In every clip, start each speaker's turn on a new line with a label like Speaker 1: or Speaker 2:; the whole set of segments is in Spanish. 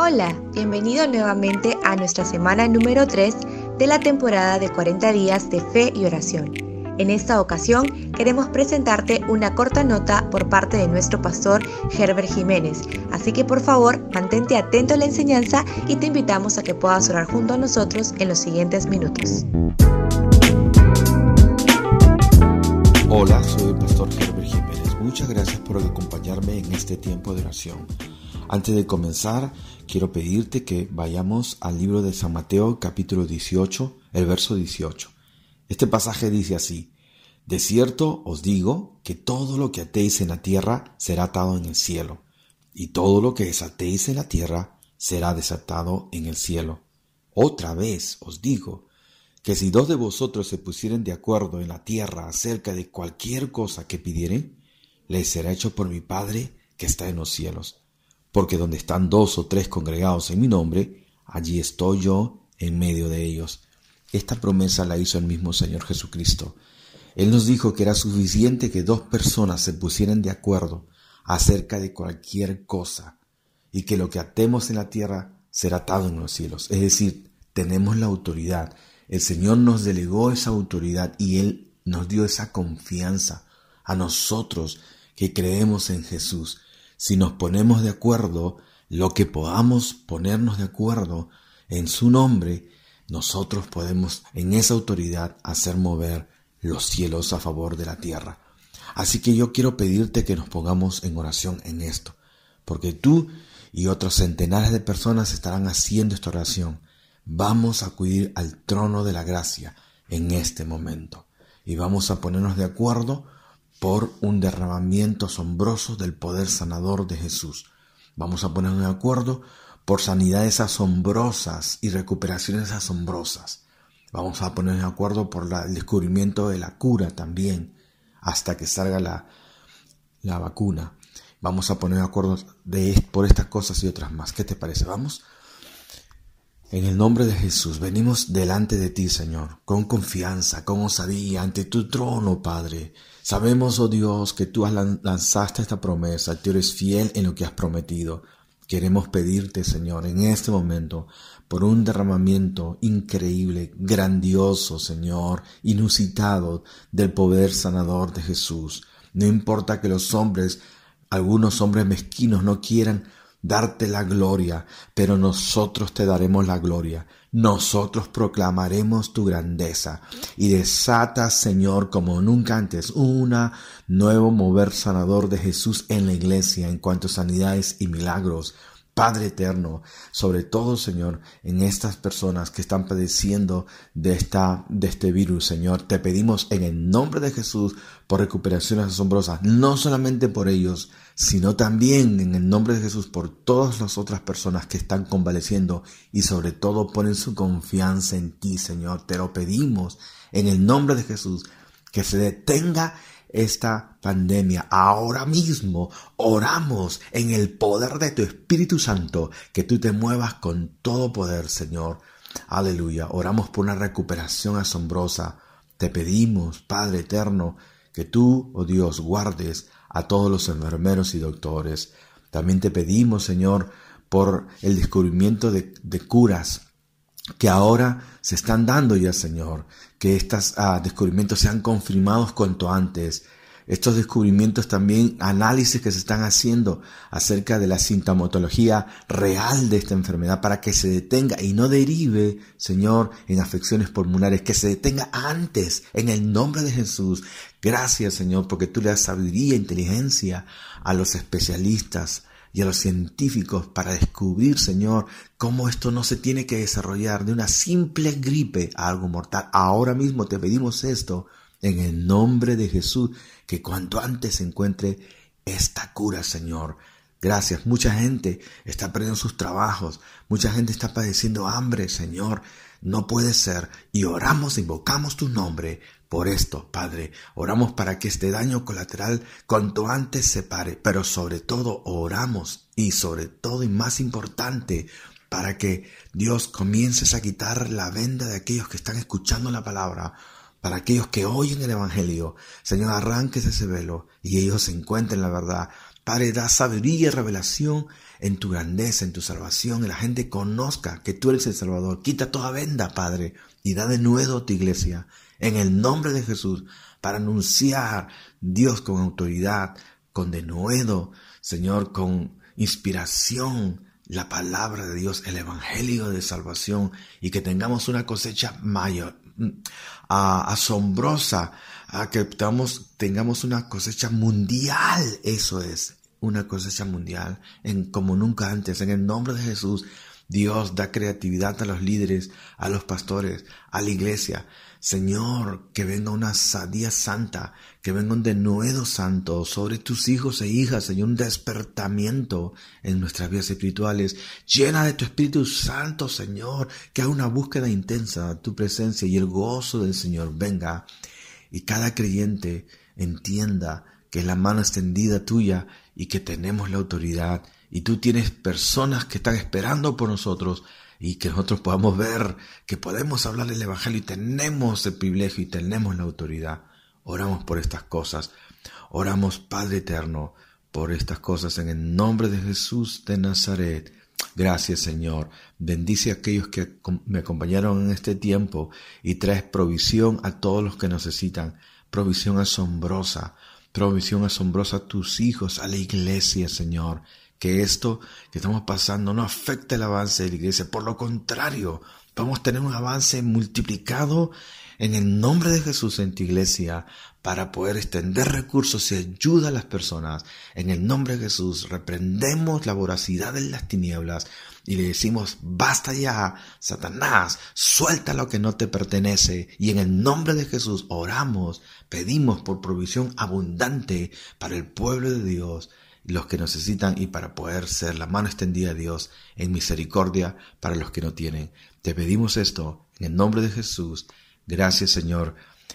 Speaker 1: Hola, bienvenido nuevamente a nuestra semana número 3 de la temporada de 40 días de fe y oración. En esta ocasión queremos presentarte una corta nota por parte de nuestro pastor Herbert Jiménez, así que por favor mantente atento a la enseñanza y te invitamos a que puedas orar junto a nosotros en los siguientes minutos.
Speaker 2: Hola, soy el pastor Herbert Jiménez. Muchas gracias por acompañarme en este tiempo de oración. Antes de comenzar, quiero pedirte que vayamos al libro de San Mateo capítulo 18, el verso 18. Este pasaje dice así, De cierto os digo que todo lo que atéis en la tierra será atado en el cielo, y todo lo que desatéis en la tierra será desatado en el cielo. Otra vez os digo que si dos de vosotros se pusieren de acuerdo en la tierra acerca de cualquier cosa que pidieren, les será hecho por mi Padre que está en los cielos porque donde están dos o tres congregados en mi nombre, allí estoy yo en medio de ellos. Esta promesa la hizo el mismo Señor Jesucristo. Él nos dijo que era suficiente que dos personas se pusieran de acuerdo acerca de cualquier cosa y que lo que atemos en la tierra será atado en los cielos. Es decir, tenemos la autoridad. El Señor nos delegó esa autoridad y Él nos dio esa confianza a nosotros que creemos en Jesús si nos ponemos de acuerdo, lo que podamos ponernos de acuerdo en su nombre, nosotros podemos en esa autoridad hacer mover los cielos a favor de la tierra. Así que yo quiero pedirte que nos pongamos en oración en esto, porque tú y otros centenares de personas estarán haciendo esta oración. Vamos a acudir al trono de la gracia en este momento y vamos a ponernos de acuerdo por un derramamiento asombroso del poder sanador de Jesús. Vamos a ponernos de acuerdo por sanidades asombrosas y recuperaciones asombrosas. Vamos a ponernos de acuerdo por el descubrimiento de la cura también, hasta que salga la, la vacuna. Vamos a poner de acuerdo de, por estas cosas y otras más. ¿Qué te parece? Vamos. En el nombre de Jesús venimos delante de ti, Señor, con confianza, con osadía, ante tu trono, Padre. Sabemos, oh Dios, que tú has lanzaste esta promesa, tú eres fiel en lo que has prometido. Queremos pedirte, Señor, en este momento, por un derramamiento increíble, grandioso, Señor, inusitado del poder sanador de Jesús. No importa que los hombres, algunos hombres mezquinos, no quieran darte la gloria, pero nosotros te daremos la gloria. Nosotros proclamaremos tu grandeza y desata, Señor, como nunca antes, una nuevo mover sanador de Jesús en la iglesia en cuanto a sanidades y milagros. Padre eterno, sobre todo, Señor, en estas personas que están padeciendo de, esta, de este virus, Señor, te pedimos en el nombre de Jesús por recuperaciones asombrosas, no solamente por ellos, sino también en el nombre de Jesús por todas las otras personas que están convaleciendo y sobre todo ponen su confianza en ti, Señor. Te lo pedimos en el nombre de Jesús, que se detenga esta pandemia. Ahora mismo oramos en el poder de tu Espíritu Santo, que tú te muevas con todo poder, Señor. Aleluya. Oramos por una recuperación asombrosa. Te pedimos, Padre eterno, que tú, oh Dios, guardes a todos los enfermeros y doctores. También te pedimos, Señor, por el descubrimiento de, curas que ahora se están dando ya, Señor, que estos ah, descubrimientos sean confirmados cuanto antes. Estos descubrimientos también, análisis que se están haciendo acerca de la sintomatología real de esta enfermedad para que se detenga y no derive, Señor, en afecciones pulmonares, que se detenga antes, en el nombre de Jesús. Gracias, Señor, porque tú le das sabiduría e inteligencia a los especialistas, y a los científicos para descubrir, Señor, cómo esto no se tiene que desarrollar de una simple gripe a algo mortal. Ahora mismo te pedimos esto en el nombre de Jesús, que cuanto antes se encuentre esta cura, Señor. Gracias. Mucha gente está perdiendo sus trabajos, mucha gente está padeciendo hambre, Señor. No puede ser. Y oramos, invocamos tu nombre por esto, Padre. Oramos para que este daño colateral cuanto antes se pare, pero sobre todo oramos y sobre todo y más importante, para que Dios comiences a quitar la venda de aquellos que están escuchando la palabra para aquellos que oyen el Evangelio. Señor, arranques ese velo y ellos encuentren la verdad. Padre, da sabiduría y revelación en tu grandeza, en tu salvación, y la gente conozca que tú eres el Salvador. Quita toda venda, Padre, y da de nuevo tu iglesia, en el nombre de Jesús, para anunciar Dios con autoridad, con denuedo, Señor, con inspiración, la palabra de Dios, el Evangelio de salvación, y que tengamos una cosecha mayor, asombrosa, a que tengamos una cosecha mundial, eso es, una cosecha mundial en como nunca antes. En el nombre de Jesús, Dios da creatividad a los líderes, a los pastores, a la iglesia. Señor, que venga una día santa, que venga un denuedo santo sobre tus hijos e hijas, Señor, un despertamiento en nuestras vidas espirituales. Llena de tu Espíritu Santo, Señor, que haga una búsqueda intensa de tu presencia y el gozo del Señor venga y cada creyente entienda que la mano extendida tuya y que tenemos la autoridad y tú tienes personas que están esperando por nosotros y que nosotros podamos ver que podemos hablar el Evangelio y tenemos el privilegio y tenemos la autoridad. Oramos por estas cosas. Oramos, Padre Eterno, por estas cosas en el nombre de Jesús de Nazaret. Gracias Señor. Bendice a aquellos que me acompañaron en este tiempo y traes provisión a todos los que necesitan. Provisión asombrosa provisión asombrosa a tus hijos, a la iglesia, Señor. Que esto que estamos pasando no afecte el avance de la iglesia. Por lo contrario, vamos a tener un avance multiplicado en el nombre de Jesús en tu iglesia para poder extender recursos y ayuda a las personas. En el nombre de Jesús reprendemos la voracidad de las tinieblas y le decimos, basta ya, Satanás, suelta lo que no te pertenece. Y en el nombre de Jesús oramos, pedimos por provisión abundante para el pueblo de Dios, los que necesitan y para poder ser la mano extendida de Dios en misericordia para los que no tienen. Te pedimos esto en el nombre de Jesús. Gracias Señor.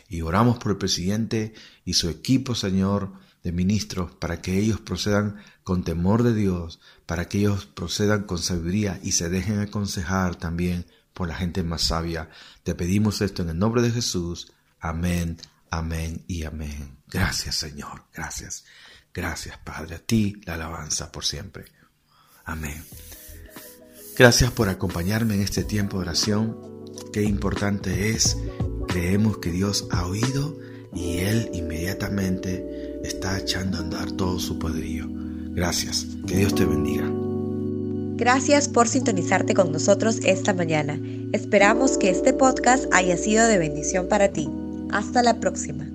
Speaker 2: Y oramos por el presidente y su equipo, Señor, de ministros, para que ellos procedan con temor de Dios, para que ellos procedan con sabiduría y se dejen aconsejar también por la gente más sabia. Te pedimos esto en el nombre de Jesús. Amén, amén y amén. Gracias Señor, gracias. Gracias Padre, a ti la alabanza por siempre. Amén. Gracias por acompañarme en este tiempo de oración. Qué importante es. Creemos que Dios ha oído y Él inmediatamente está echando a andar todo su poderío. Gracias, que Dios te bendiga.
Speaker 1: Gracias por sintonizarte con nosotros esta mañana. Esperamos que este podcast haya sido de bendición para ti. Hasta la próxima.